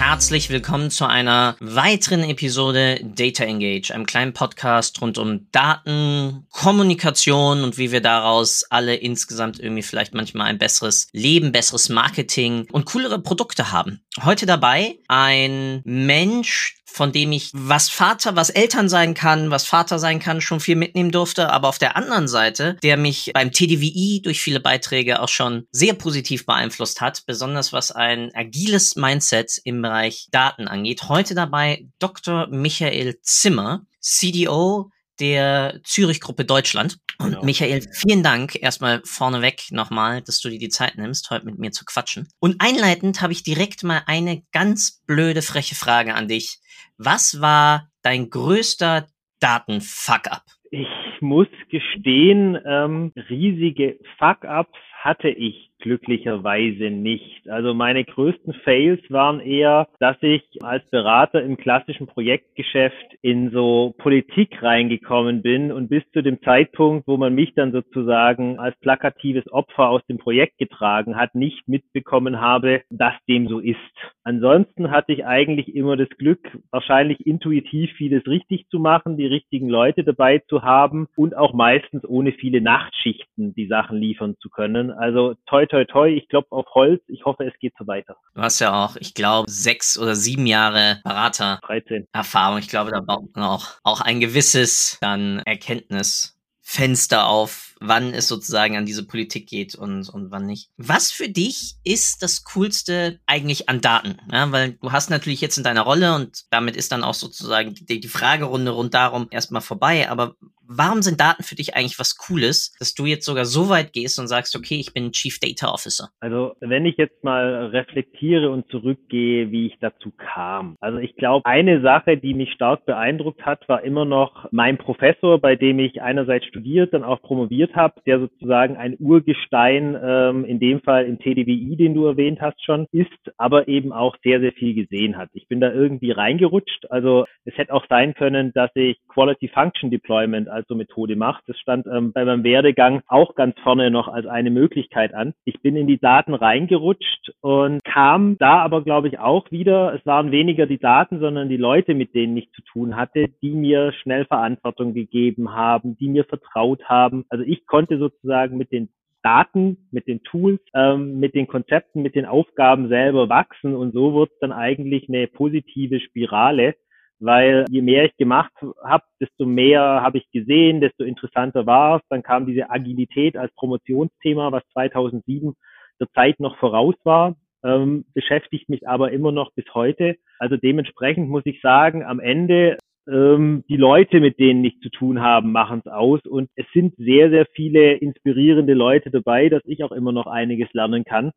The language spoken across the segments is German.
herzlich willkommen zu einer weiteren Episode Data Engage, einem kleinen Podcast rund um Daten, Kommunikation und wie wir daraus alle insgesamt irgendwie vielleicht manchmal ein besseres Leben, besseres Marketing und coolere Produkte haben. Heute dabei ein Mensch, von dem ich, was Vater, was Eltern sein kann, was Vater sein kann, schon viel mitnehmen durfte, aber auf der anderen Seite, der mich beim TDWI durch viele Beiträge auch schon sehr positiv beeinflusst hat, besonders was ein agiles Mindset im Bereich Daten angeht. Heute dabei Dr. Michael Zimmer, CDO der Zürich-Gruppe Deutschland. Und genau. Michael, vielen Dank erstmal vorneweg nochmal, dass du dir die Zeit nimmst, heute mit mir zu quatschen. Und einleitend habe ich direkt mal eine ganz blöde, freche Frage an dich. Was war dein größter Datenfuck-up? Ich muss gestehen, ähm, riesige Fuck-ups hatte ich glücklicherweise nicht. Also meine größten Fails waren eher, dass ich als Berater im klassischen Projektgeschäft in so Politik reingekommen bin und bis zu dem Zeitpunkt, wo man mich dann sozusagen als plakatives Opfer aus dem Projekt getragen hat, nicht mitbekommen habe, dass dem so ist. Ansonsten hatte ich eigentlich immer das Glück, wahrscheinlich intuitiv vieles richtig zu machen, die richtigen Leute dabei zu haben und auch meistens ohne viele Nachtschichten die Sachen liefern zu können. Also toi toi toi, ich klopfe auf Holz. Ich hoffe, es geht so weiter. Du hast ja auch, ich glaube, sechs oder sieben Jahre Berater 13. Erfahrung. Ich glaube, da baut man auch, auch ein gewisses dann Erkenntnisfenster auf, wann es sozusagen an diese Politik geht und, und wann nicht. Was für dich ist das Coolste eigentlich an Daten? Ja, weil du hast natürlich jetzt in deiner Rolle und damit ist dann auch sozusagen die, die Fragerunde rund darum erstmal vorbei. Aber warum sind Daten für dich eigentlich was Cooles, dass du jetzt sogar so weit gehst und sagst, okay, ich bin Chief Data Officer? Also wenn ich jetzt mal reflektiere und zurückgehe, wie ich dazu kam. Also ich glaube, eine Sache, die mich stark beeindruckt hat, war immer noch mein Professor, bei dem ich einerseits studiert, dann auch promoviert habe, der sozusagen ein Urgestein, ähm, in dem Fall im TDWI, den du erwähnt hast schon, ist, aber eben auch sehr, sehr viel gesehen hat. Ich bin da irgendwie reingerutscht. Also es hätte auch sein können, dass ich Quality Function Deployment als so Methode mache. Das stand ähm, bei meinem Werdegang auch ganz vorne noch als eine Möglichkeit an. Ich bin in die Daten reingerutscht und kam da aber, glaube ich, auch wieder, es waren weniger die Daten, sondern die Leute, mit denen ich zu tun hatte, die mir schnell Verantwortung gegeben haben, die mir vertraut haben. Also ich konnte sozusagen mit den Daten, mit den Tools, ähm, mit den Konzepten, mit den Aufgaben selber wachsen und so wird dann eigentlich eine positive Spirale, weil je mehr ich gemacht habe, desto mehr habe ich gesehen, desto interessanter war es. Dann kam diese Agilität als Promotionsthema, was 2007 der Zeit noch voraus war, ähm, beschäftigt mich aber immer noch bis heute. Also dementsprechend muss ich sagen, am Ende ähm, die Leute, mit denen ich zu tun habe, machen es aus. Und es sind sehr, sehr viele inspirierende Leute dabei, dass ich auch immer noch einiges lernen kann.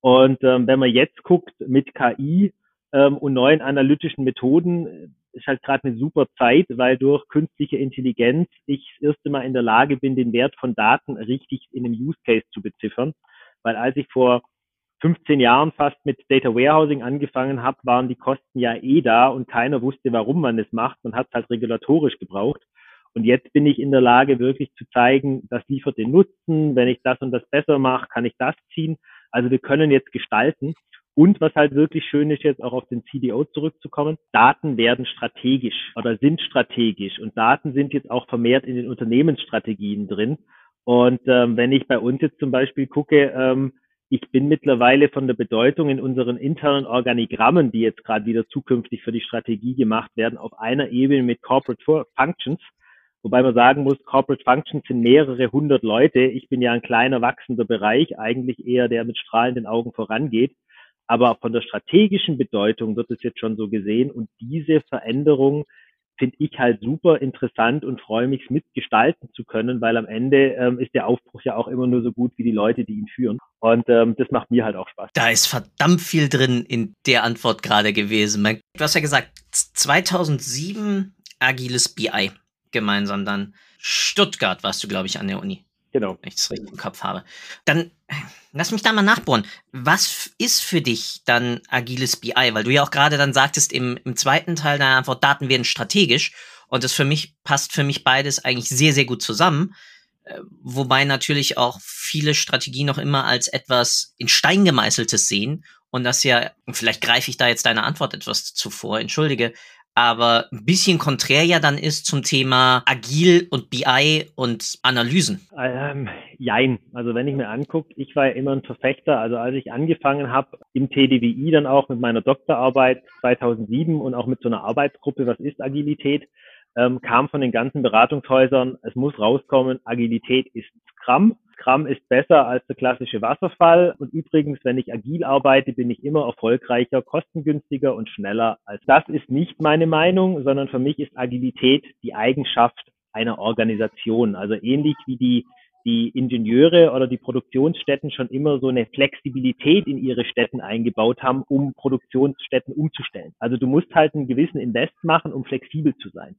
Und ähm, wenn man jetzt guckt mit KI ähm, und neuen analytischen Methoden, ist halt gerade eine super Zeit, weil durch künstliche Intelligenz ich das erste Mal in der Lage bin, den Wert von Daten richtig in einem Use Case zu beziffern. Weil als ich vor 15 Jahren fast mit Data Warehousing angefangen habe, waren die Kosten ja eh da und keiner wusste, warum man es macht. Man hat es halt regulatorisch gebraucht. Und jetzt bin ich in der Lage, wirklich zu zeigen, das liefert den Nutzen. Wenn ich das und das besser mache, kann ich das ziehen. Also wir können jetzt gestalten. Und was halt wirklich schön ist, jetzt auch auf den CDO zurückzukommen, Daten werden strategisch oder sind strategisch und Daten sind jetzt auch vermehrt in den Unternehmensstrategien drin. Und ähm, wenn ich bei uns jetzt zum Beispiel gucke, ähm, ich bin mittlerweile von der Bedeutung in unseren internen Organigrammen, die jetzt gerade wieder zukünftig für die Strategie gemacht werden, auf einer Ebene mit Corporate Functions. Wobei man sagen muss, Corporate Functions sind mehrere hundert Leute. Ich bin ja ein kleiner wachsender Bereich, eigentlich eher der mit strahlenden Augen vorangeht. Aber von der strategischen Bedeutung wird es jetzt schon so gesehen. Und diese Veränderung finde ich halt super interessant und freue mich mitgestalten zu können, weil am Ende ähm, ist der Aufbruch ja auch immer nur so gut wie die Leute, die ihn führen. Und ähm, das macht mir halt auch Spaß. Da ist verdammt viel drin in der Antwort gerade gewesen. Du hast ja gesagt, 2007 agiles BI. gemeinsam dann. Stuttgart warst du, glaube ich, an der Uni. Genau. Wenn ich das richtig im Kopf habe. Dann lass mich da mal nachbohren. Was ist für dich dann agiles BI? Weil du ja auch gerade dann sagtest, im, im zweiten Teil deiner Antwort, Daten werden strategisch. Und das für mich passt für mich beides eigentlich sehr, sehr gut zusammen. Äh, wobei natürlich auch viele Strategien noch immer als etwas in Stein gemeißeltes sehen und das ja, vielleicht greife ich da jetzt deine Antwort etwas zuvor, entschuldige, aber ein bisschen konträr ja dann ist zum Thema Agil und BI und Analysen. Ähm, jein. Also wenn ich mir angucke, ich war ja immer ein Verfechter. Also als ich angefangen habe im TDWI dann auch mit meiner Doktorarbeit 2007 und auch mit so einer Arbeitsgruppe, was ist Agilität, ähm, kam von den ganzen Beratungshäusern, es muss rauskommen, Agilität ist Scrum. Scrum ist besser als der klassische Wasserfall. Und übrigens, wenn ich agil arbeite, bin ich immer erfolgreicher, kostengünstiger und schneller als das ist nicht meine Meinung, sondern für mich ist Agilität die Eigenschaft einer Organisation. Also ähnlich wie die die Ingenieure oder die Produktionsstätten schon immer so eine Flexibilität in ihre Städten eingebaut haben, um Produktionsstätten umzustellen. Also du musst halt einen gewissen Invest machen, um flexibel zu sein.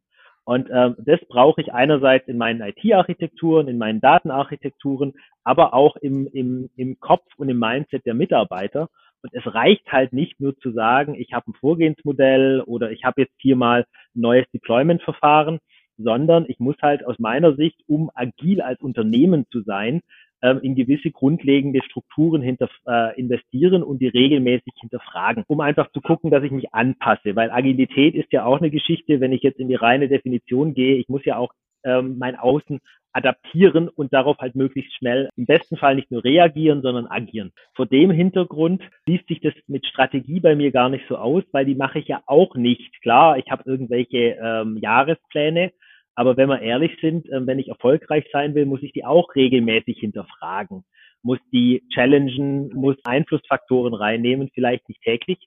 Und ähm, das brauche ich einerseits in meinen IT-Architekturen, in meinen Datenarchitekturen, aber auch im, im, im Kopf und im Mindset der Mitarbeiter. Und es reicht halt nicht nur zu sagen, ich habe ein Vorgehensmodell oder ich habe jetzt hier mal ein neues Deployment-Verfahren, sondern ich muss halt aus meiner Sicht, um agil als Unternehmen zu sein, in gewisse grundlegende Strukturen hinter, äh, investieren und die regelmäßig hinterfragen, um einfach zu gucken, dass ich mich anpasse. Weil Agilität ist ja auch eine Geschichte, wenn ich jetzt in die reine Definition gehe, ich muss ja auch ähm, mein Außen adaptieren und darauf halt möglichst schnell im besten Fall nicht nur reagieren, sondern agieren. Vor dem Hintergrund liest sich das mit Strategie bei mir gar nicht so aus, weil die mache ich ja auch nicht. Klar, ich habe irgendwelche ähm, Jahrespläne, aber wenn wir ehrlich sind, ähm, wenn ich erfolgreich sein will, muss ich die auch regelmäßig hinterfragen, muss die challengen, muss Einflussfaktoren reinnehmen, vielleicht nicht täglich,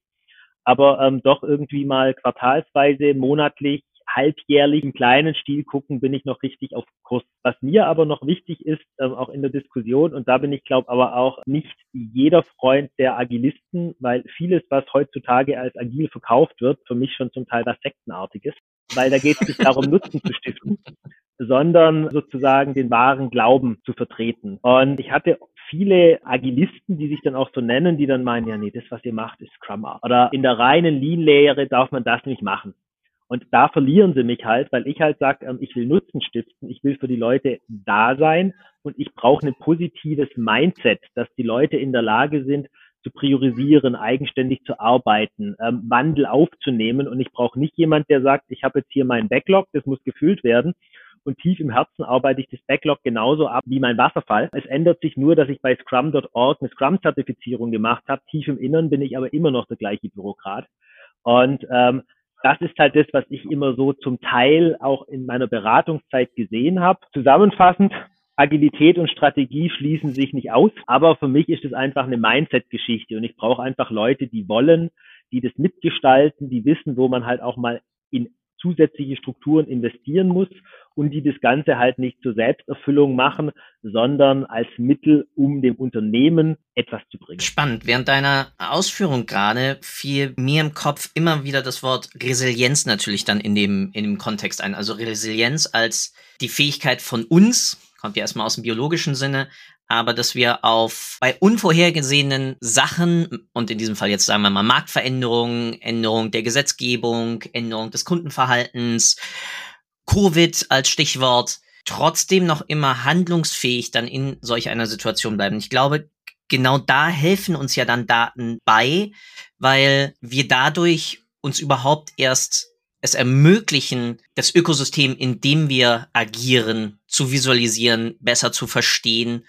aber ähm, doch irgendwie mal quartalsweise, monatlich, halbjährlich im kleinen Stil gucken, bin ich noch richtig auf Kurs. Was mir aber noch wichtig ist, ähm, auch in der Diskussion, und da bin ich, glaube aber auch nicht jeder Freund der Agilisten, weil vieles, was heutzutage als agil verkauft wird, für mich schon zum Teil was Sektenartiges weil da geht es nicht darum, Nutzen zu stiften, sondern sozusagen den wahren Glauben zu vertreten. Und ich hatte viele Agilisten, die sich dann auch so nennen, die dann meinen, ja nee, das, was ihr macht, ist Scrum. Oder in der reinen Lean-Lehre darf man das nicht machen. Und da verlieren sie mich halt, weil ich halt sage, ähm, ich will Nutzen stiften, ich will für die Leute da sein und ich brauche ein positives Mindset, dass die Leute in der Lage sind, zu priorisieren, eigenständig zu arbeiten, ähm, Wandel aufzunehmen. Und ich brauche nicht jemand, der sagt, ich habe jetzt hier meinen Backlog, das muss gefüllt werden. Und tief im Herzen arbeite ich das Backlog genauso ab wie mein Wasserfall. Es ändert sich nur, dass ich bei Scrum.org eine Scrum-Zertifizierung gemacht habe. Tief im Innern bin ich aber immer noch der gleiche Bürokrat. Und ähm, das ist halt das, was ich immer so zum Teil auch in meiner Beratungszeit gesehen habe. Zusammenfassend, Agilität und Strategie schließen sich nicht aus, aber für mich ist es einfach eine Mindset-Geschichte und ich brauche einfach Leute, die wollen, die das mitgestalten, die wissen, wo man halt auch mal in zusätzliche Strukturen investieren muss und die das Ganze halt nicht zur Selbsterfüllung machen, sondern als Mittel, um dem Unternehmen etwas zu bringen. Spannend. Während deiner Ausführung gerade fiel mir im Kopf immer wieder das Wort Resilienz natürlich dann in dem, in dem Kontext ein. Also Resilienz als die Fähigkeit von uns, kommt ja erstmal aus dem biologischen Sinne, aber dass wir auf bei unvorhergesehenen Sachen und in diesem Fall jetzt sagen wir mal Marktveränderungen, Änderung der Gesetzgebung, Änderung des Kundenverhaltens, Covid als Stichwort, trotzdem noch immer handlungsfähig dann in solch einer Situation bleiben. Ich glaube, genau da helfen uns ja dann Daten bei, weil wir dadurch uns überhaupt erst es ermöglichen, das Ökosystem, in dem wir agieren, zu visualisieren, besser zu verstehen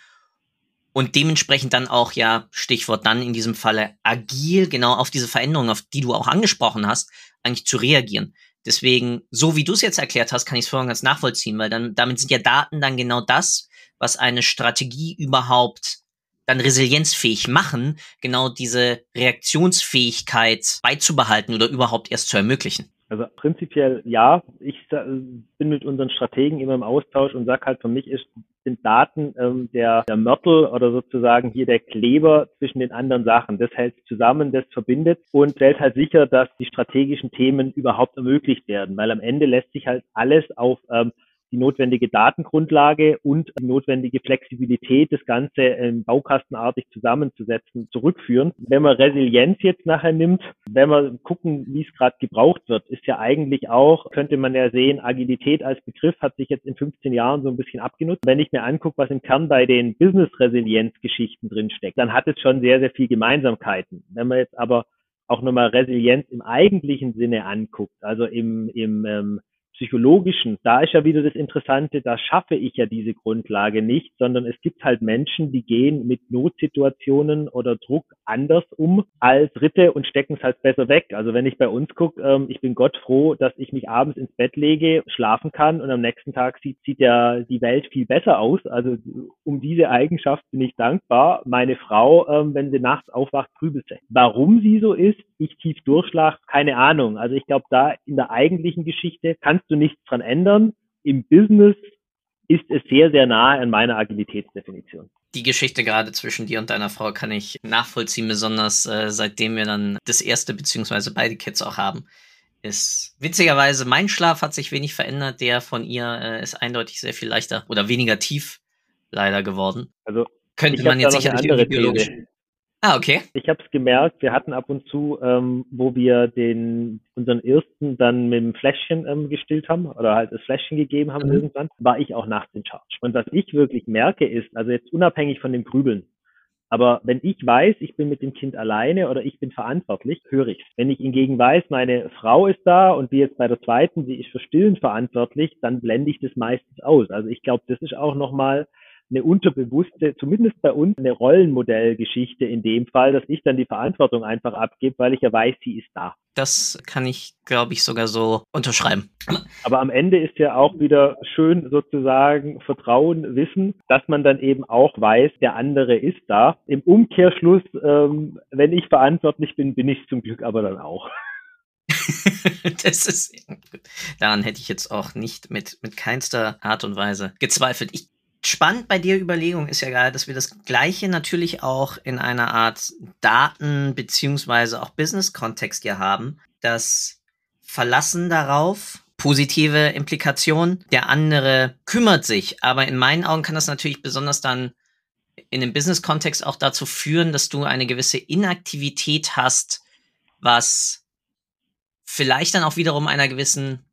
und dementsprechend dann auch, ja, Stichwort dann in diesem Falle agil, genau auf diese Veränderungen, auf die du auch angesprochen hast, eigentlich zu reagieren. Deswegen, so wie du es jetzt erklärt hast, kann ich es vorhin ganz nachvollziehen, weil dann, damit sind ja Daten dann genau das, was eine Strategie überhaupt dann resilienzfähig machen, genau diese Reaktionsfähigkeit beizubehalten oder überhaupt erst zu ermöglichen? Also prinzipiell ja. Ich bin mit unseren Strategen immer im Austausch und sage halt, für mich ist, sind Daten ähm, der, der Mörtel oder sozusagen hier der Kleber zwischen den anderen Sachen. Das hält zusammen, das verbindet und stellt halt sicher, dass die strategischen Themen überhaupt ermöglicht werden, weil am Ende lässt sich halt alles auf ähm, die notwendige Datengrundlage und die notwendige Flexibilität, das Ganze ähm, baukastenartig zusammenzusetzen, zurückführen. Wenn man Resilienz jetzt nachher nimmt, wenn wir gucken, wie es gerade gebraucht wird, ist ja eigentlich auch, könnte man ja sehen, Agilität als Begriff hat sich jetzt in 15 Jahren so ein bisschen abgenutzt. Wenn ich mir angucke, was im Kern bei den Business-Resilienz-Geschichten drinsteckt, dann hat es schon sehr, sehr viel Gemeinsamkeiten. Wenn man jetzt aber auch nochmal Resilienz im eigentlichen Sinne anguckt, also im, im ähm, psychologischen, da ist ja wieder das Interessante, da schaffe ich ja diese Grundlage nicht, sondern es gibt halt Menschen, die gehen mit Notsituationen oder Druck anders um als Dritte und stecken es halt besser weg. Also wenn ich bei uns gucke, ähm, ich bin Gott froh, dass ich mich abends ins Bett lege, schlafen kann und am nächsten Tag sieht, sieht ja die Welt viel besser aus. Also um diese Eigenschaft bin ich dankbar. Meine Frau, ähm, wenn sie nachts aufwacht, grübelt sie. Warum sie so ist, ich tief durchschlag, keine Ahnung. Also ich glaube, da in der eigentlichen Geschichte kannst du nichts dran ändern. Im Business ist es sehr, sehr nahe an meiner Agilitätsdefinition. Die Geschichte gerade zwischen dir und deiner Frau kann ich nachvollziehen, besonders äh, seitdem wir dann das erste beziehungsweise beide Kids auch haben. Ist witzigerweise, mein Schlaf hat sich wenig verändert, der von ihr äh, ist eindeutig sehr viel leichter oder weniger tief leider geworden. Also könnte man jetzt sicherlich biologisch. These. Ah, okay. Ich habe es gemerkt, wir hatten ab und zu, ähm, wo wir den unseren ersten dann mit dem Fläschchen ähm, gestillt haben oder halt das Fläschchen gegeben haben mhm. irgendwann, war ich auch nachts in Charge. Und was ich wirklich merke ist, also jetzt unabhängig von dem Grübeln, aber wenn ich weiß, ich bin mit dem Kind alleine oder ich bin verantwortlich, höre ich's. Wenn ich hingegen weiß, meine Frau ist da und wie jetzt bei der zweiten, sie ist für Stillen verantwortlich, dann blende ich das meistens aus. Also ich glaube, das ist auch nochmal eine unterbewusste, zumindest bei uns, eine Rollenmodellgeschichte in dem Fall, dass ich dann die Verantwortung einfach abgebe, weil ich ja weiß, sie ist da. Das kann ich, glaube ich, sogar so unterschreiben. Aber am Ende ist ja auch wieder schön sozusagen Vertrauen, Wissen, dass man dann eben auch weiß, der andere ist da. Im Umkehrschluss, ähm, wenn ich verantwortlich bin, bin ich zum Glück aber dann auch. das ist daran hätte ich jetzt auch nicht mit mit keinster Art und Weise gezweifelt. Ich spannend bei der Überlegung ist ja gerade, dass wir das Gleiche natürlich auch in einer Art Daten- beziehungsweise auch Business-Kontext hier haben. Das Verlassen darauf, positive Implikation, der andere kümmert sich. Aber in meinen Augen kann das natürlich besonders dann in dem Business-Kontext auch dazu führen, dass du eine gewisse Inaktivität hast, was vielleicht dann auch wiederum einer gewissen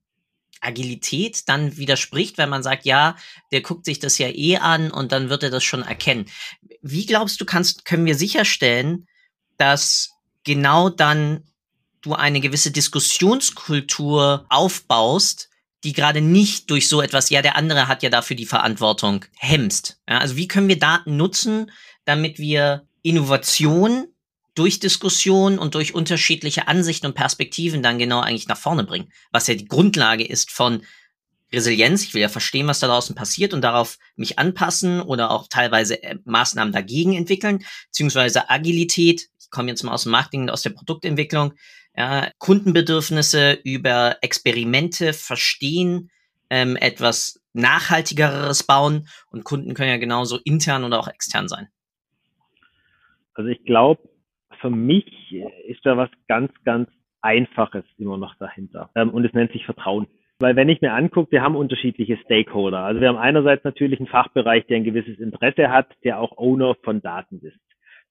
Agilität dann widerspricht, wenn man sagt, ja, der guckt sich das ja eh an und dann wird er das schon erkennen. Wie glaubst du, kannst, können wir sicherstellen, dass genau dann du eine gewisse Diskussionskultur aufbaust, die gerade nicht durch so etwas, ja, der andere hat ja dafür die Verantwortung, hemmst. Ja, also wie können wir Daten nutzen, damit wir Innovation durch Diskussion und durch unterschiedliche Ansichten und Perspektiven dann genau eigentlich nach vorne bringen. Was ja die Grundlage ist von Resilienz. Ich will ja verstehen, was da draußen passiert und darauf mich anpassen oder auch teilweise äh, Maßnahmen dagegen entwickeln, beziehungsweise Agilität. Ich komme jetzt mal aus dem Marketing, aus der Produktentwicklung. Ja, Kundenbedürfnisse über Experimente verstehen, ähm, etwas nachhaltigeres bauen und Kunden können ja genauso intern oder auch extern sein. Also ich glaube, für mich ist da was ganz, ganz Einfaches immer noch dahinter. Ähm, und es nennt sich Vertrauen. Weil wenn ich mir angucke, wir haben unterschiedliche Stakeholder. Also wir haben einerseits natürlich einen Fachbereich, der ein gewisses Interesse hat, der auch Owner von Daten ist.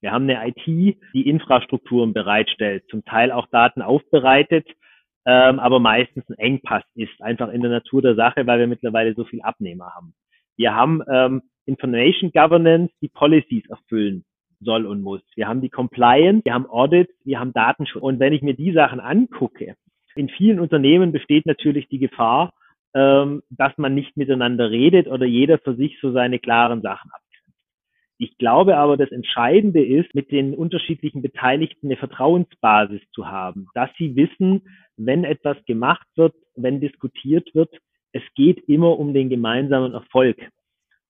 Wir haben eine IT, die Infrastrukturen bereitstellt, zum Teil auch Daten aufbereitet, ähm, aber meistens ein Engpass ist, einfach in der Natur der Sache, weil wir mittlerweile so viel Abnehmer haben. Wir haben ähm, Information Governance, die Policies erfüllen soll und muss. Wir haben die Compliance, wir haben Audits, wir haben Datenschutz. Und wenn ich mir die Sachen angucke, in vielen Unternehmen besteht natürlich die Gefahr, ähm, dass man nicht miteinander redet oder jeder für sich so seine klaren Sachen abgrenzt. Ich glaube aber, das Entscheidende ist, mit den unterschiedlichen Beteiligten eine Vertrauensbasis zu haben, dass sie wissen, wenn etwas gemacht wird, wenn diskutiert wird, es geht immer um den gemeinsamen Erfolg.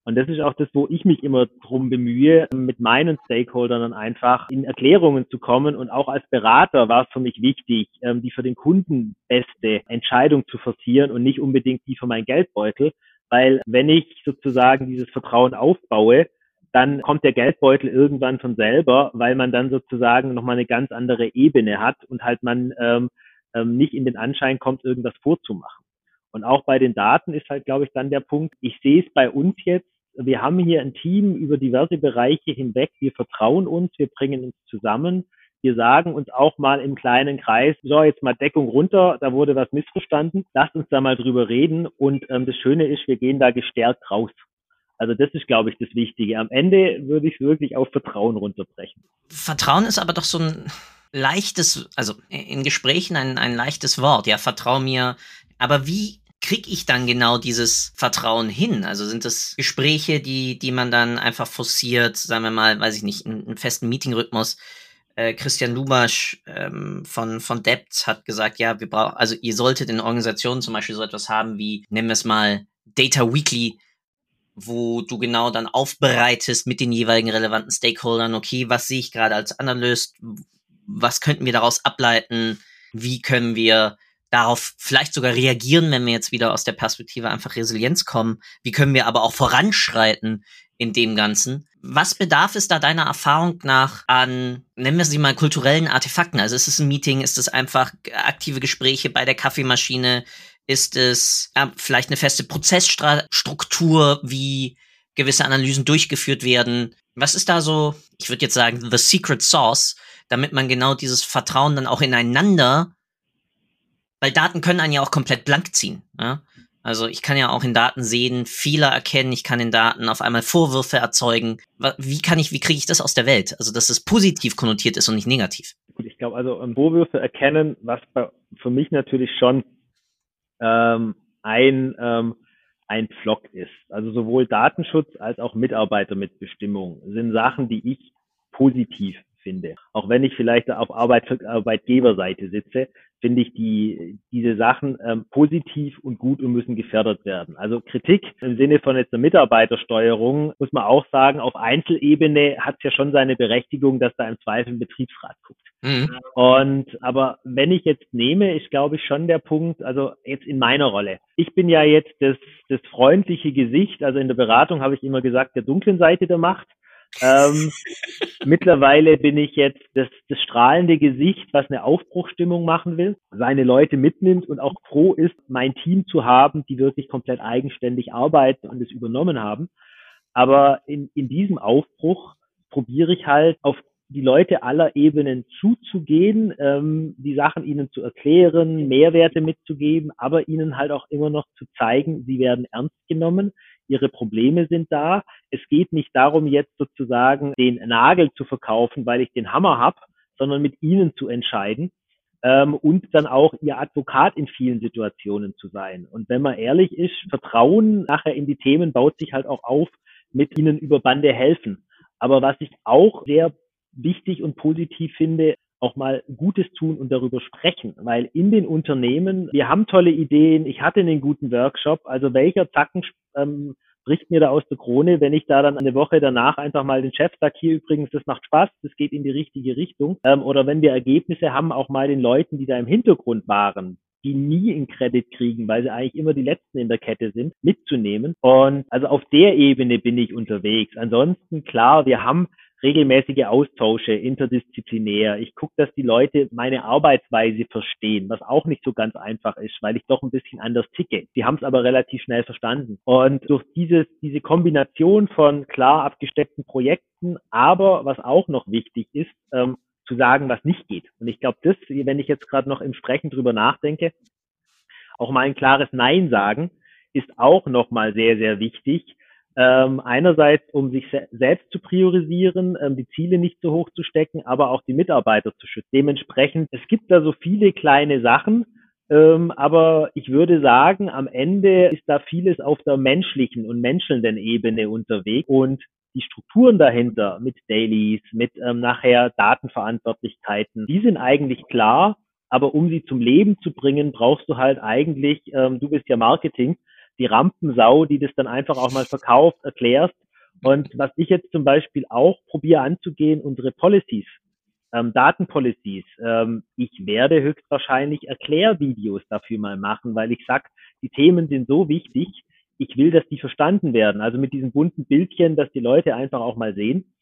Und das ist auch das, wo ich mich immer drum bemühe, mit meinen Stakeholdern dann einfach in Erklärungen zu kommen. Und auch als Berater war es für mich wichtig, ähm, die für den Kunden beste Entscheidung zu forcieren und nicht unbedingt die für meinen Geldbeutel. Weil wenn ich sozusagen dieses Vertrauen aufbaue, dann kommt der Geldbeutel irgendwann von selber, weil man dann sozusagen nochmal eine ganz andere Ebene hat und halt man ähm, ähm, nicht in den Anschein kommt, irgendwas vorzumachen. Und auch bei den Daten ist halt, glaube ich, dann der Punkt, ich sehe es bei uns jetzt, wir haben hier ein Team über diverse Bereiche hinweg, wir vertrauen uns, wir bringen uns zusammen, wir sagen uns auch mal im kleinen Kreis, so jetzt mal Deckung runter, da wurde was missverstanden, lasst uns da mal drüber reden und ähm, das Schöne ist, wir gehen da gestärkt raus. Also das ist, glaube ich, das Wichtige. Am Ende würde ich es wirklich auf Vertrauen runterbrechen. Vertrauen ist aber doch so ein leichtes, also in Gesprächen ein, ein leichtes Wort. Ja, vertrau mir. Aber wie kriege ich dann genau dieses Vertrauen hin? Also sind das Gespräche, die, die man dann einfach forciert, sagen wir mal, weiß ich nicht, einen, festen Meetingrhythmus? Äh, Christian Lubasch ähm, von, von Debt hat gesagt, ja, wir brauchen, also ihr solltet in Organisationen zum Beispiel so etwas haben wie, nennen wir es mal, Data Weekly, wo du genau dann aufbereitest mit den jeweiligen relevanten Stakeholdern, okay, was sehe ich gerade als Analyst, was könnten wir daraus ableiten, wie können wir darauf vielleicht sogar reagieren, wenn wir jetzt wieder aus der Perspektive einfach Resilienz kommen, wie können wir aber auch voranschreiten in dem Ganzen. Was bedarf es da deiner Erfahrung nach an, nennen wir sie mal, kulturellen Artefakten? Also ist es ein Meeting, ist es einfach aktive Gespräche bei der Kaffeemaschine, ist es äh, vielleicht eine feste Prozessstruktur, wie gewisse Analysen durchgeführt werden? Was ist da so, ich würde jetzt sagen, the secret sauce, damit man genau dieses Vertrauen dann auch ineinander, weil Daten können einen ja auch komplett blank ziehen. Ja? Also ich kann ja auch in Daten sehen, Fehler erkennen, ich kann in Daten auf einmal Vorwürfe erzeugen. Wie kann ich, wie kriege ich das aus der Welt? Also dass es positiv konnotiert ist und nicht negativ. Gut, ich glaube also um, Vorwürfe erkennen, was für mich natürlich schon ähm, ein ähm, ein Pflock ist. Also sowohl Datenschutz als auch Mitarbeitermitbestimmung sind Sachen, die ich positiv finde. Auch wenn ich vielleicht auf Arbeit, Arbeitgeberseite sitze, finde ich die, diese Sachen ähm, positiv und gut und müssen gefördert werden. Also Kritik im Sinne von jetzt der Mitarbeitersteuerung muss man auch sagen, auf Einzelebene hat es ja schon seine Berechtigung, dass da im Zweifel ein Betriebsrat guckt. Mhm. Und aber wenn ich jetzt nehme, ist glaube ich schon der Punkt, also jetzt in meiner Rolle. Ich bin ja jetzt das, das freundliche Gesicht, also in der Beratung habe ich immer gesagt, der dunklen Seite der Macht. Ähm, mittlerweile bin ich jetzt das, das strahlende Gesicht, was eine Aufbruchstimmung machen will, seine Leute mitnimmt und auch froh ist, mein Team zu haben, die wirklich komplett eigenständig arbeiten und es übernommen haben. Aber in, in diesem Aufbruch probiere ich halt auf die Leute aller Ebenen zuzugehen, ähm, die Sachen ihnen zu erklären, Mehrwerte mitzugeben, aber ihnen halt auch immer noch zu zeigen, sie werden ernst genommen, ihre Probleme sind da. Es geht nicht darum, jetzt sozusagen den Nagel zu verkaufen, weil ich den Hammer habe, sondern mit ihnen zu entscheiden ähm, und dann auch ihr Advokat in vielen Situationen zu sein. Und wenn man ehrlich ist, Vertrauen nachher in die Themen baut sich halt auch auf, mit ihnen über Bande helfen. Aber was ich auch sehr wichtig und positiv finde, auch mal Gutes tun und darüber sprechen, weil in den Unternehmen, wir haben tolle Ideen, ich hatte einen guten Workshop, also welcher Zacken ähm, bricht mir da aus der Krone, wenn ich da dann eine Woche danach einfach mal den Chef sage, hier übrigens, das macht Spaß, das geht in die richtige Richtung. Ähm, oder wenn wir Ergebnisse haben, auch mal den Leuten, die da im Hintergrund waren, die nie in Kredit kriegen, weil sie eigentlich immer die Letzten in der Kette sind, mitzunehmen. Und also auf der Ebene bin ich unterwegs. Ansonsten, klar, wir haben regelmäßige Austausche, interdisziplinär. Ich gucke, dass die Leute meine Arbeitsweise verstehen, was auch nicht so ganz einfach ist, weil ich doch ein bisschen anders ticke. Die haben es aber relativ schnell verstanden. Und durch dieses, diese Kombination von klar abgesteckten Projekten, aber was auch noch wichtig ist, ähm, zu sagen, was nicht geht. Und ich glaube, das, wenn ich jetzt gerade noch im Sprechen drüber nachdenke, auch mal ein klares Nein sagen, ist auch nochmal sehr, sehr wichtig, ähm, einerseits, um sich se selbst zu priorisieren, ähm, die Ziele nicht so hoch zu stecken, aber auch die Mitarbeiter zu schützen. Dementsprechend, es gibt da so viele kleine Sachen, ähm, aber ich würde sagen, am Ende ist da vieles auf der menschlichen und menschelnden Ebene unterwegs und die Strukturen dahinter mit Dailies, mit ähm, nachher Datenverantwortlichkeiten, die sind eigentlich klar, aber um sie zum Leben zu bringen, brauchst du halt eigentlich, ähm, du bist ja Marketing, die Rampensau, die das dann einfach auch mal verkauft, erklärst. Und was ich jetzt zum Beispiel auch probiere anzugehen, unsere Policies, ähm, Datenpolicies. Ähm, ich werde höchstwahrscheinlich Erklärvideos dafür mal machen, weil ich sag, die Themen sind so wichtig. Ich will, dass die verstanden werden. Also mit diesen bunten Bildchen, dass die Leute einfach auch mal sehen.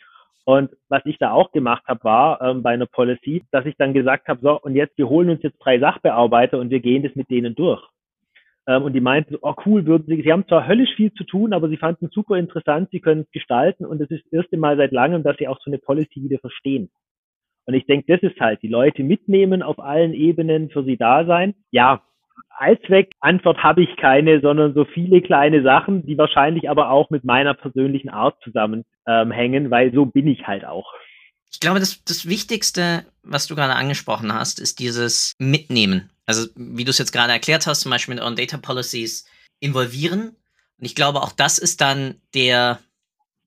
Und was ich da auch gemacht habe, war ähm, bei einer Policy, dass ich dann gesagt habe, so, und jetzt, wir holen uns jetzt drei Sachbearbeiter und wir gehen das mit denen durch. Ähm, und die meinten, oh cool, würden sie, sie haben zwar höllisch viel zu tun, aber sie fanden es super interessant, sie können es gestalten und es ist das erste Mal seit langem, dass sie auch so eine Policy wieder verstehen. Und ich denke, das ist halt, die Leute mitnehmen auf allen Ebenen, für sie da sein. Ja, Allzweck Antwort habe ich keine, sondern so viele kleine Sachen, die wahrscheinlich aber auch mit meiner persönlichen Art zusammenhängen, ähm, weil so bin ich halt auch. Ich glaube, das, das Wichtigste, was du gerade angesprochen hast, ist dieses Mitnehmen. Also, wie du es jetzt gerade erklärt hast, zum Beispiel mit euren Data Policies involvieren. Und ich glaube, auch das ist dann der,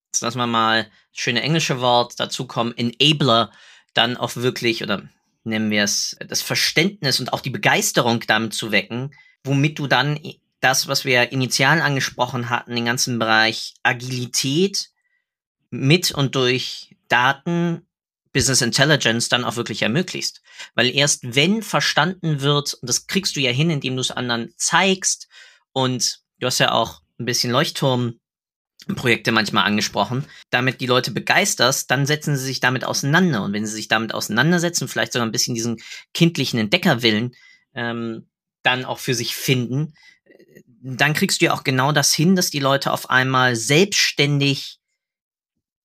jetzt lassen wir mal das schöne englische Wort dazu kommen, Enabler, dann auch wirklich, oder nennen wir es, das Verständnis und auch die Begeisterung damit zu wecken, womit du dann das, was wir initial angesprochen hatten, den ganzen Bereich Agilität mit und durch Daten, Business Intelligence dann auch wirklich ermöglicht. Weil erst wenn verstanden wird, und das kriegst du ja hin, indem du es anderen zeigst, und du hast ja auch ein bisschen Leuchtturm Projekte manchmal angesprochen, damit die Leute begeisterst, dann setzen sie sich damit auseinander. Und wenn sie sich damit auseinandersetzen, vielleicht sogar ein bisschen diesen kindlichen Entdeckerwillen ähm, dann auch für sich finden, dann kriegst du ja auch genau das hin, dass die Leute auf einmal selbstständig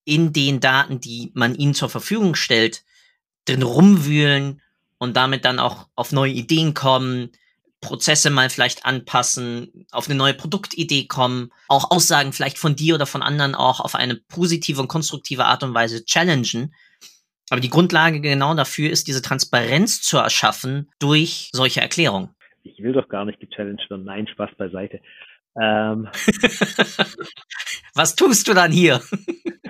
in den Daten, die man ihnen zur Verfügung stellt, drin rumwühlen und damit dann auch auf neue Ideen kommen, Prozesse mal vielleicht anpassen, auf eine neue Produktidee kommen, auch Aussagen vielleicht von dir oder von anderen auch auf eine positive und konstruktive Art und Weise challengen. Aber die Grundlage genau dafür ist, diese Transparenz zu erschaffen durch solche Erklärungen. Ich will doch gar nicht gechallenged werden. Nein, Spaß beiseite. Ähm. Was tust du dann hier?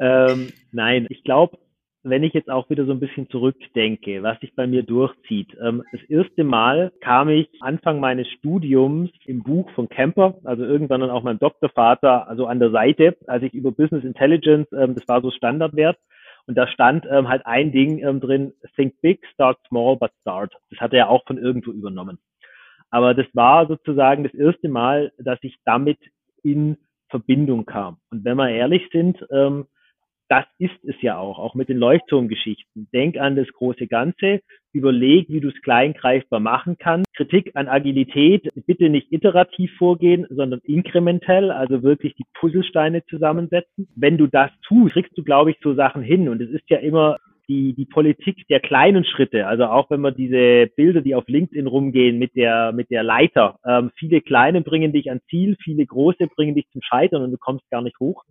ähm, nein, ich glaube, wenn ich jetzt auch wieder so ein bisschen zurückdenke, was sich bei mir durchzieht. Ähm, das erste Mal kam ich Anfang meines Studiums im Buch von Kemper, also irgendwann dann auch mein Doktorvater, also an der Seite, als ich über Business Intelligence, ähm, das war so Standardwert, und da stand ähm, halt ein Ding drin, think big, start small, but start. Das hat er ja auch von irgendwo übernommen. Aber das war sozusagen das erste Mal, dass ich damit in Verbindung kam. Und wenn wir ehrlich sind, das ist es ja auch, auch mit den Leuchtturmgeschichten. Denk an das große Ganze, überleg, wie du es klein greifbar machen kannst. Kritik an Agilität, bitte nicht iterativ vorgehen, sondern inkrementell, also wirklich die Puzzlesteine zusammensetzen. Wenn du das tust, kriegst du, glaube ich, so Sachen hin. Und es ist ja immer die, die Politik der kleinen Schritte, also auch wenn man diese Bilder, die auf LinkedIn rumgehen mit der, mit der Leiter, ähm, viele kleine bringen dich ans Ziel, viele große bringen dich zum Scheitern und du kommst gar nicht hoch.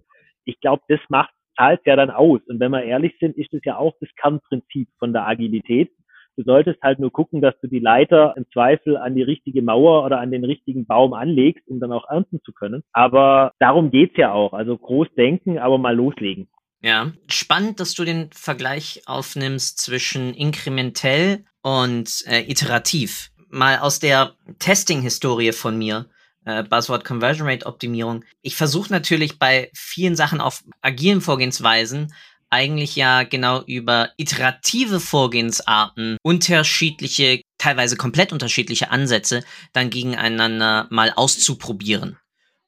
Ich glaube, das macht zahlt ja dann aus. Und wenn wir ehrlich sind, ist es ja auch das Kernprinzip von der Agilität. Du solltest halt nur gucken, dass du die Leiter im Zweifel an die richtige Mauer oder an den richtigen Baum anlegst, um dann auch ernten zu können. Aber darum geht's ja auch. Also groß denken, aber mal loslegen. Ja, spannend, dass du den Vergleich aufnimmst zwischen inkrementell und äh, iterativ. Mal aus der Testing-Historie von mir äh, Buzzword Conversion Rate Optimierung. Ich versuche natürlich bei vielen Sachen auf agilen Vorgehensweisen eigentlich ja genau über iterative Vorgehensarten unterschiedliche, teilweise komplett unterschiedliche Ansätze dann gegeneinander mal auszuprobieren.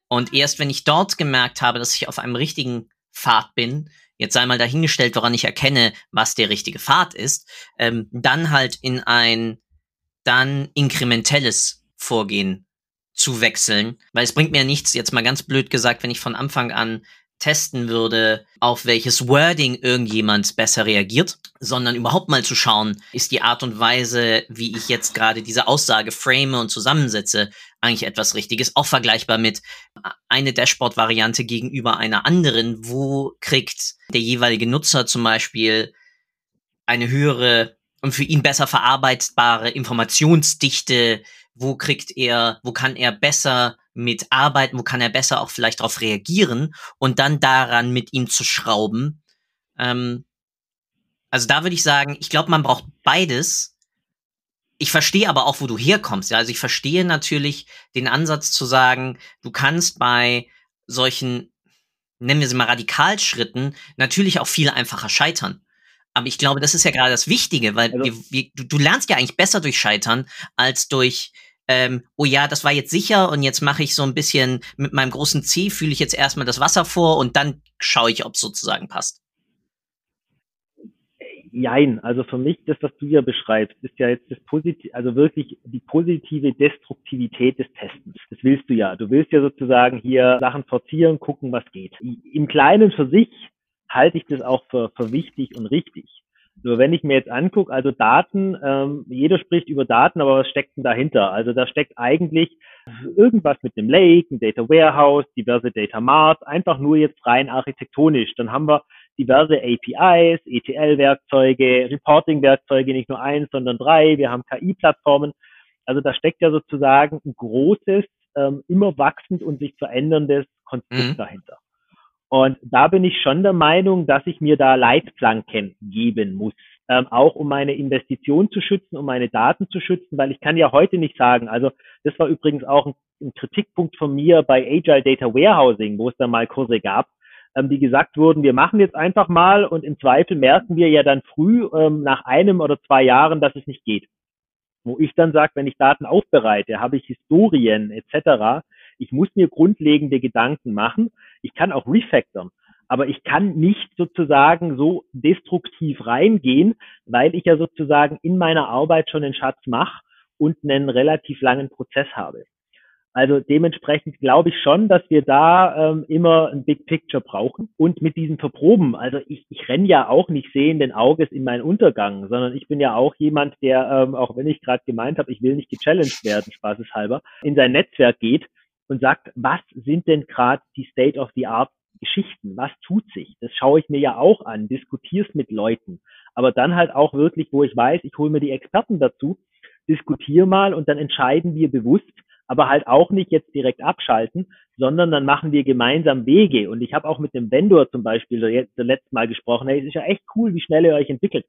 Und erst wenn ich dort gemerkt habe, dass ich auf einem richtigen Pfad bin, jetzt sei mal dahingestellt, woran ich erkenne, was der richtige Pfad ist, ähm, dann halt in ein dann inkrementelles Vorgehen zu wechseln, weil es bringt mir nichts, jetzt mal ganz blöd gesagt, wenn ich von Anfang an testen würde, auf welches Wording irgendjemand besser reagiert, sondern überhaupt mal zu schauen, ist die Art und Weise, wie ich jetzt gerade diese Aussage frame und zusammensetze, eigentlich etwas Richtiges, auch vergleichbar mit eine Dashboard-Variante gegenüber einer anderen, wo kriegt der jeweilige Nutzer zum Beispiel eine höhere und für ihn besser verarbeitbare Informationsdichte wo kriegt er, wo kann er besser mit arbeiten, wo kann er besser auch vielleicht darauf reagieren und dann daran mit ihm zu schrauben. Ähm, also da würde ich sagen, ich glaube, man braucht beides. ich verstehe aber auch, wo du herkommst. Ja? Also ich verstehe natürlich den Ansatz zu sagen, du kannst bei solchen, nennen wir sie mal Radikalschritten, natürlich auch viel einfacher scheitern. Aber ich glaube, das ist ja gerade das Wichtige, weil also, wir, wir, du, du lernst ja eigentlich besser durch Scheitern als durch ähm, oh ja, das war jetzt sicher und jetzt mache ich so ein bisschen mit meinem großen C, fühle ich jetzt erstmal das Wasser vor und dann schaue ich, ob es sozusagen passt. Jein, also für mich, das, was du ja beschreibst, ist ja jetzt das positive, also wirklich die positive Destruktivität des Testens. Das willst du ja. Du willst ja sozusagen hier Sachen forcieren, gucken, was geht. Im Kleinen für sich halte ich das auch für, für wichtig und richtig. Nur wenn ich mir jetzt angucke, also Daten, ähm, jeder spricht über Daten, aber was steckt denn dahinter? Also da steckt eigentlich irgendwas mit dem Lake, ein Data Warehouse, diverse Data Mart, einfach nur jetzt rein architektonisch. Dann haben wir diverse APIs, ETL-Werkzeuge, Reporting-Werkzeuge, nicht nur eins, sondern drei. Wir haben KI-Plattformen. Also da steckt ja sozusagen ein großes, ähm, immer wachsend und sich veränderndes Konstrukt mhm. dahinter. Und da bin ich schon der Meinung, dass ich mir da Leitplanken geben muss. Ähm, auch um meine Investition zu schützen, um meine Daten zu schützen, weil ich kann ja heute nicht sagen, also das war übrigens auch ein, ein Kritikpunkt von mir bei Agile Data Warehousing, wo es da mal Kurse gab, ähm, die gesagt wurden, wir machen jetzt einfach mal und im Zweifel merken wir ja dann früh ähm, nach einem oder zwei Jahren, dass es nicht geht. Wo ich dann sage, wenn ich Daten aufbereite, habe ich Historien etc., ich muss mir grundlegende Gedanken machen. Ich kann auch refactoren, aber ich kann nicht sozusagen so destruktiv reingehen, weil ich ja sozusagen in meiner Arbeit schon einen Schatz mache und einen relativ langen Prozess habe. Also dementsprechend glaube ich schon, dass wir da ähm, immer ein Big Picture brauchen. Und mit diesen Verproben, also ich, ich renne ja auch nicht sehenden Auges in meinen Untergang, sondern ich bin ja auch jemand, der, ähm, auch wenn ich gerade gemeint habe, ich will nicht gechallenged werden, spaßeshalber, in sein Netzwerk geht und sagt, was sind denn gerade die State of the Art Geschichten? Was tut sich? Das schaue ich mir ja auch an, diskutiere es mit Leuten. Aber dann halt auch wirklich, wo ich weiß, ich hole mir die Experten dazu, diskutiere mal und dann entscheiden wir bewusst, aber halt auch nicht jetzt direkt abschalten, sondern dann machen wir gemeinsam Wege. Und ich habe auch mit dem Vendor zum Beispiel jetzt letztes Mal gesprochen, hey, es ist ja echt cool, wie schnell ihr euch entwickelt.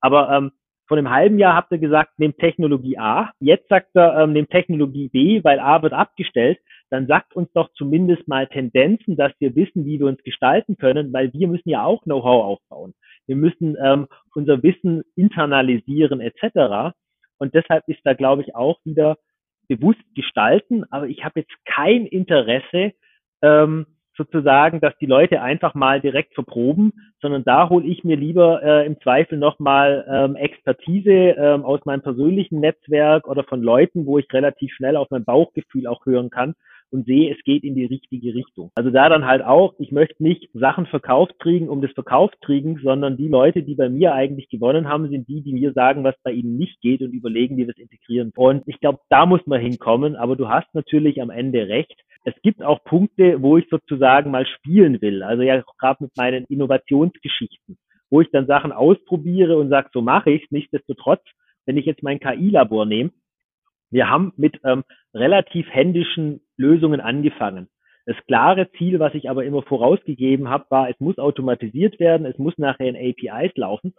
Aber ähm, vor einem halben Jahr habt ihr gesagt, nehmt Technologie A. Jetzt sagt er, ähm, nehmt Technologie B, weil A wird abgestellt. Dann sagt uns doch zumindest mal Tendenzen, dass wir wissen, wie wir uns gestalten können, weil wir müssen ja auch Know-how aufbauen. Wir müssen ähm, unser Wissen internalisieren etc. Und deshalb ist da, glaube ich, auch wieder bewusst gestalten. Aber ich habe jetzt kein Interesse, ähm, sozusagen, dass die Leute einfach mal direkt verproben, sondern da hole ich mir lieber äh, im Zweifel nochmal ähm, Expertise ähm, aus meinem persönlichen Netzwerk oder von Leuten, wo ich relativ schnell auf mein Bauchgefühl auch hören kann und sehe, es geht in die richtige Richtung. Also da dann halt auch, ich möchte nicht Sachen verkauft kriegen um des Verkaufkriegens, sondern die Leute, die bei mir eigentlich gewonnen haben, sind die, die mir sagen, was bei ihnen nicht geht und überlegen, wie wir es integrieren. Und ich glaube, da muss man hinkommen, aber du hast natürlich am Ende recht es gibt auch Punkte, wo ich sozusagen mal spielen will. Also ja, gerade mit meinen Innovationsgeschichten, wo ich dann Sachen ausprobiere und sage, so mache ich es. Nichtsdestotrotz, wenn ich jetzt mein KI-Labor nehme, wir haben mit ähm, relativ händischen Lösungen angefangen. Das klare Ziel, was ich aber immer vorausgegeben habe, war, es muss automatisiert werden, es muss nachher in APIs laufen.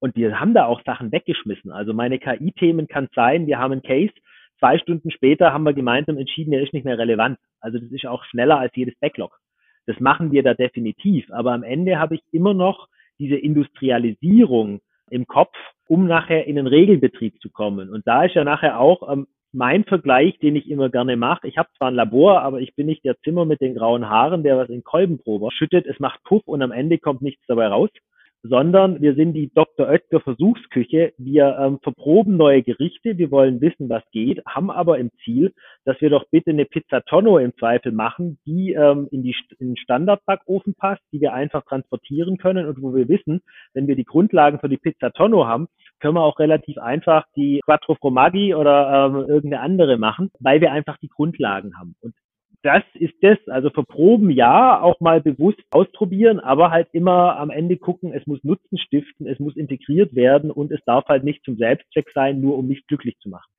Und wir haben da auch Sachen weggeschmissen. Also meine KI-Themen kann sein, wir haben einen Case, zwei Stunden später haben wir gemeinsam entschieden, er ist nicht mehr relevant. Also das ist auch schneller als jedes Backlog. Das machen wir da definitiv. Aber am Ende habe ich immer noch diese Industrialisierung im Kopf, um nachher in den Regelbetrieb zu kommen. Und da ist ja nachher auch ähm, mein Vergleich, den ich immer gerne mache. Ich habe zwar ein Labor, aber ich bin nicht der Zimmer mit den grauen Haaren, der was in Kolbenprobe schüttet. Es macht Puff und am Ende kommt nichts dabei raus sondern wir sind die Dr. Oetker Versuchsküche. Wir ähm, verproben neue Gerichte, wir wollen wissen, was geht, haben aber im Ziel, dass wir doch bitte eine Pizza Tonno im Zweifel machen, die ähm, in, die, in den Standardbackofen passt, die wir einfach transportieren können und wo wir wissen, wenn wir die Grundlagen für die Pizza Tonno haben, können wir auch relativ einfach die Quattro Formaggi oder ähm, irgendeine andere machen, weil wir einfach die Grundlagen haben. Und das ist das. Also verproben ja, auch mal bewusst ausprobieren, aber halt immer am Ende gucken, es muss Nutzen stiften, es muss integriert werden und es darf halt nicht zum Selbstzweck sein, nur um mich glücklich zu machen.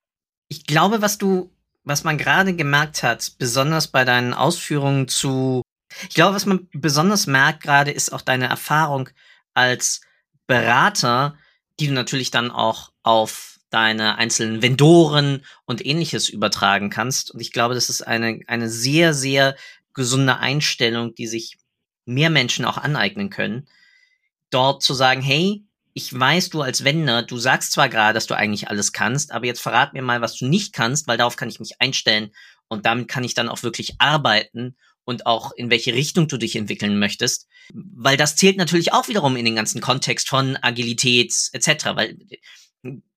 Ich glaube, was du, was man gerade gemerkt hat, besonders bei deinen Ausführungen zu, ich glaube, was man besonders merkt gerade, ist auch deine Erfahrung als Berater, die du natürlich dann auch auf deine einzelnen Vendoren und ähnliches übertragen kannst. Und ich glaube, das ist eine, eine sehr, sehr gesunde Einstellung, die sich mehr Menschen auch aneignen können. Dort zu sagen, hey, ich weiß, du als Wender, du sagst zwar gerade, dass du eigentlich alles kannst, aber jetzt verrat mir mal, was du nicht kannst, weil darauf kann ich mich einstellen und damit kann ich dann auch wirklich arbeiten und auch in welche Richtung du dich entwickeln möchtest, weil das zählt natürlich auch wiederum in den ganzen Kontext von Agilität etc., weil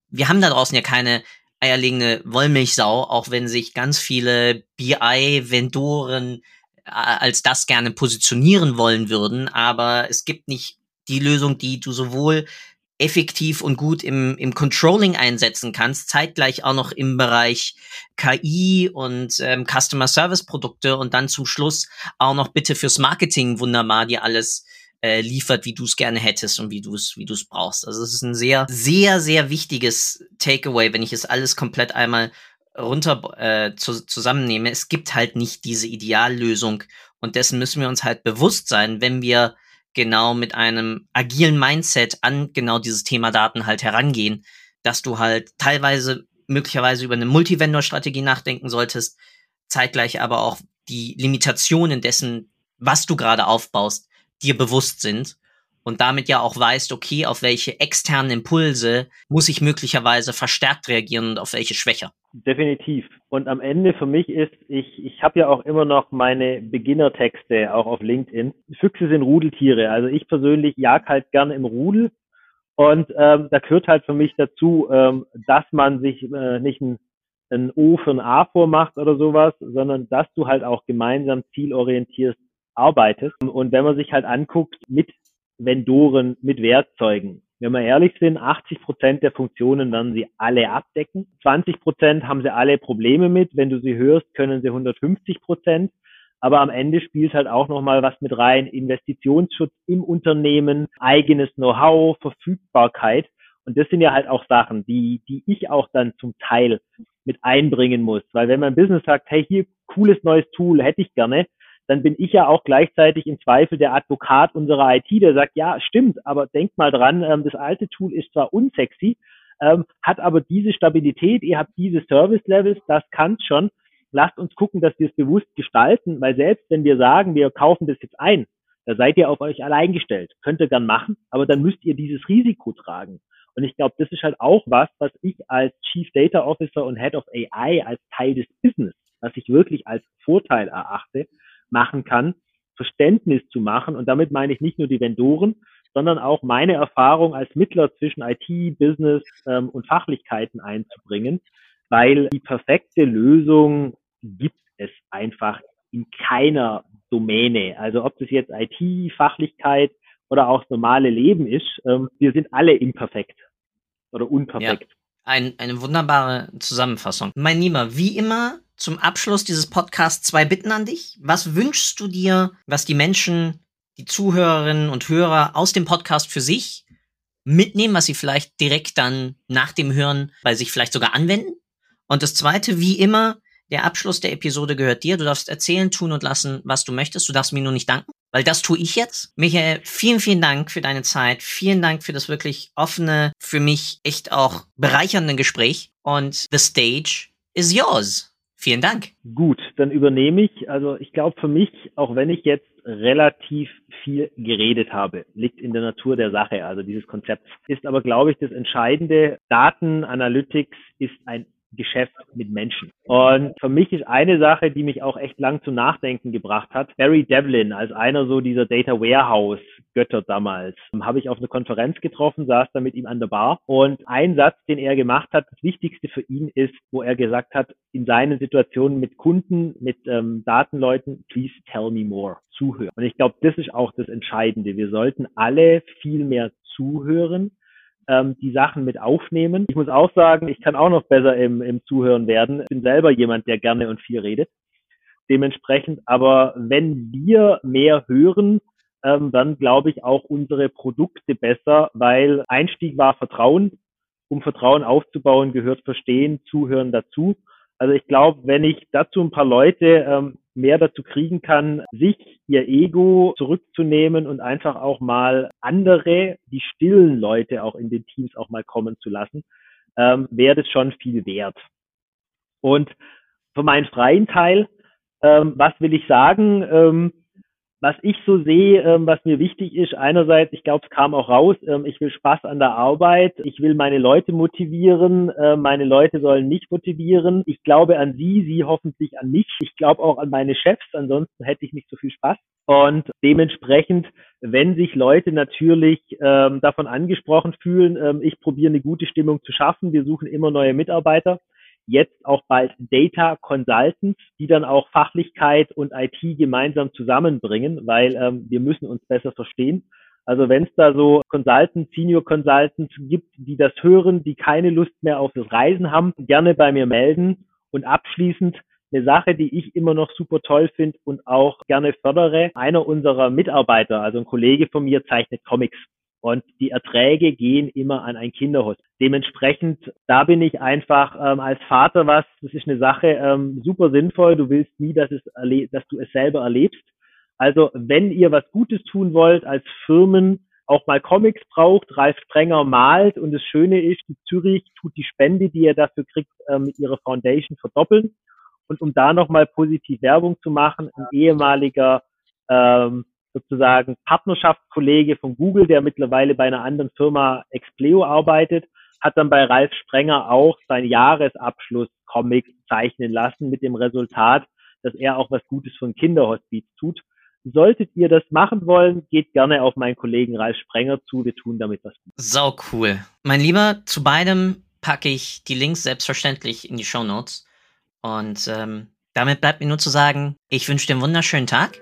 wir haben da draußen ja keine eierlegende Wollmilchsau, auch wenn sich ganz viele BI-Vendoren äh, als das gerne positionieren wollen würden, aber es gibt nicht die Lösung, die du sowohl effektiv und gut im, im Controlling einsetzen kannst, zeitgleich auch noch im Bereich KI und ähm, Customer Service Produkte und dann zum Schluss auch noch bitte fürs Marketing wunderbar dir alles äh, liefert, wie du es gerne hättest und wie du es wie du es brauchst. Also es ist ein sehr sehr sehr wichtiges Takeaway, wenn ich es alles komplett einmal runter äh, zu, zusammennehme. Es gibt halt nicht diese Ideallösung und dessen müssen wir uns halt bewusst sein, wenn wir genau mit einem agilen Mindset an genau dieses Thema Daten halt herangehen, dass du halt teilweise möglicherweise über eine Multivendor-Strategie nachdenken solltest, zeitgleich aber auch die Limitationen dessen, was du gerade aufbaust, dir bewusst sind und damit ja auch weißt, okay, auf welche externen Impulse muss ich möglicherweise verstärkt reagieren und auf welche schwächer. Definitiv. Und am Ende für mich ist, ich, ich habe ja auch immer noch meine Beginner-Texte auch auf LinkedIn. Füchse sind Rudeltiere. Also ich persönlich jag halt gerne im Rudel. Und ähm, da gehört halt für mich dazu, ähm, dass man sich äh, nicht ein, ein O für ein A vormacht oder sowas, sondern dass du halt auch gemeinsam zielorientiert arbeitest. Und wenn man sich halt anguckt, mit Vendoren, mit Werkzeugen, wenn wir ehrlich sind, 80 Prozent der Funktionen werden sie alle abdecken. 20 Prozent haben sie alle Probleme mit. Wenn du sie hörst, können sie 150 Prozent. Aber am Ende spielt halt auch nochmal was mit rein. Investitionsschutz im Unternehmen, eigenes Know-how, Verfügbarkeit. Und das sind ja halt auch Sachen, die, die ich auch dann zum Teil mit einbringen muss. Weil wenn mein Business sagt, hey, hier cooles neues Tool hätte ich gerne, dann bin ich ja auch gleichzeitig im Zweifel der Advokat unserer IT, der sagt, ja, stimmt, aber denk mal dran, ähm, das alte Tool ist zwar unsexy, ähm, hat aber diese Stabilität, ihr habt diese Service Levels, das kann's schon. Lasst uns gucken, dass wir es bewusst gestalten, weil selbst wenn wir sagen, wir kaufen das jetzt ein, da seid ihr auf euch allein gestellt. Könnt ihr gern machen, aber dann müsst ihr dieses Risiko tragen. Und ich glaube, das ist halt auch was, was ich als Chief Data Officer und Head of AI als Teil des Business, was ich wirklich als Vorteil erachte, machen kann, Verständnis zu machen. Und damit meine ich nicht nur die Vendoren, sondern auch meine Erfahrung als Mittler zwischen IT, Business ähm, und Fachlichkeiten einzubringen, weil die perfekte Lösung gibt es einfach in keiner Domäne. Also ob das jetzt IT, Fachlichkeit oder auch das normale Leben ist, ähm, wir sind alle imperfekt oder unperfekt. Ja, ein, eine wunderbare Zusammenfassung. Mein Lieber, wie immer zum Abschluss dieses Podcasts zwei Bitten an dich. Was wünschst du dir, was die Menschen, die Zuhörerinnen und Hörer aus dem Podcast für sich mitnehmen, was sie vielleicht direkt dann nach dem Hören bei sich vielleicht sogar anwenden? Und das zweite, wie immer, der Abschluss der Episode gehört dir. Du darfst erzählen, tun und lassen, was du möchtest. Du darfst mir nur nicht danken, weil das tue ich jetzt. Michael, vielen, vielen Dank für deine Zeit. Vielen Dank für das wirklich offene, für mich echt auch bereichernde Gespräch. Und the stage is yours. Vielen Dank. Gut, dann übernehme ich. Also ich glaube für mich, auch wenn ich jetzt relativ viel geredet habe, liegt in der Natur der Sache, also dieses Konzept, ist aber, glaube ich, das Entscheidende. Daten Analytics ist ein Geschäft mit Menschen. Und für mich ist eine Sache, die mich auch echt lang zum Nachdenken gebracht hat, Barry Devlin als einer so dieser Data Warehouse Götter damals, habe ich auf einer Konferenz getroffen, saß da mit ihm an der Bar und ein Satz, den er gemacht hat, das Wichtigste für ihn ist, wo er gesagt hat, in seinen Situationen mit Kunden, mit ähm, Datenleuten, please tell me more, zuhören. Und ich glaube, das ist auch das Entscheidende. Wir sollten alle viel mehr zuhören, ähm, die Sachen mit aufnehmen. Ich muss auch sagen, ich kann auch noch besser im, im Zuhören werden. Ich bin selber jemand, der gerne und viel redet. Dementsprechend, aber wenn wir mehr hören, ähm, dann glaube ich auch unsere Produkte besser, weil Einstieg war Vertrauen. Um Vertrauen aufzubauen, gehört Verstehen, Zuhören dazu. Also ich glaube, wenn ich dazu ein paar Leute ähm, mehr dazu kriegen kann, sich ihr Ego zurückzunehmen und einfach auch mal andere, die stillen Leute auch in den Teams auch mal kommen zu lassen, ähm, wäre das schon viel wert. Und für meinen freien Teil, ähm, was will ich sagen? Ähm, was ich so sehe, ähm, was mir wichtig ist, einerseits, ich glaube, es kam auch raus, ähm, ich will Spaß an der Arbeit, ich will meine Leute motivieren, äh, meine Leute sollen mich motivieren. Ich glaube an sie, sie hoffentlich an mich. Ich glaube auch an meine Chefs, ansonsten hätte ich nicht so viel Spaß. Und dementsprechend, wenn sich Leute natürlich ähm, davon angesprochen fühlen, ähm, ich probiere eine gute Stimmung zu schaffen, wir suchen immer neue Mitarbeiter, jetzt auch bald Data Consultants, die dann auch Fachlichkeit und IT gemeinsam zusammenbringen, weil ähm, wir müssen uns besser verstehen. Also wenn es da so Consultants, Senior Consultants gibt, die das hören, die keine Lust mehr auf das Reisen haben, gerne bei mir melden. Und abschließend eine Sache, die ich immer noch super toll finde und auch gerne fördere. Einer unserer Mitarbeiter, also ein Kollege von mir, zeichnet Comics. Und die Erträge gehen immer an ein Kinderhospiz. Dementsprechend, da bin ich einfach ähm, als Vater was, das ist eine Sache ähm, super sinnvoll. Du willst nie, dass, es dass du es selber erlebst. Also wenn ihr was Gutes tun wollt als Firmen, auch mal Comics braucht, Ralf Sprenger malt und das Schöne ist, die Zürich tut die Spende, die ihr dafür kriegt, äh, mit ihrer Foundation verdoppeln. Und um da nochmal positiv Werbung zu machen, ein ehemaliger ähm, sozusagen Partnerschaftskollege von Google, der mittlerweile bei einer anderen Firma Expleo arbeitet, hat dann bei Ralf Sprenger auch sein Jahresabschluss-Comic zeichnen lassen mit dem Resultat, dass er auch was Gutes ein Kinderhospiz tut. Solltet ihr das machen wollen, geht gerne auf meinen Kollegen Ralf Sprenger zu. Wir tun damit was. Sau cool. Mein Lieber, zu beidem packe ich die Links selbstverständlich in die Show Notes. Und ähm, damit bleibt mir nur zu sagen, ich wünsche dir einen wunderschönen Tag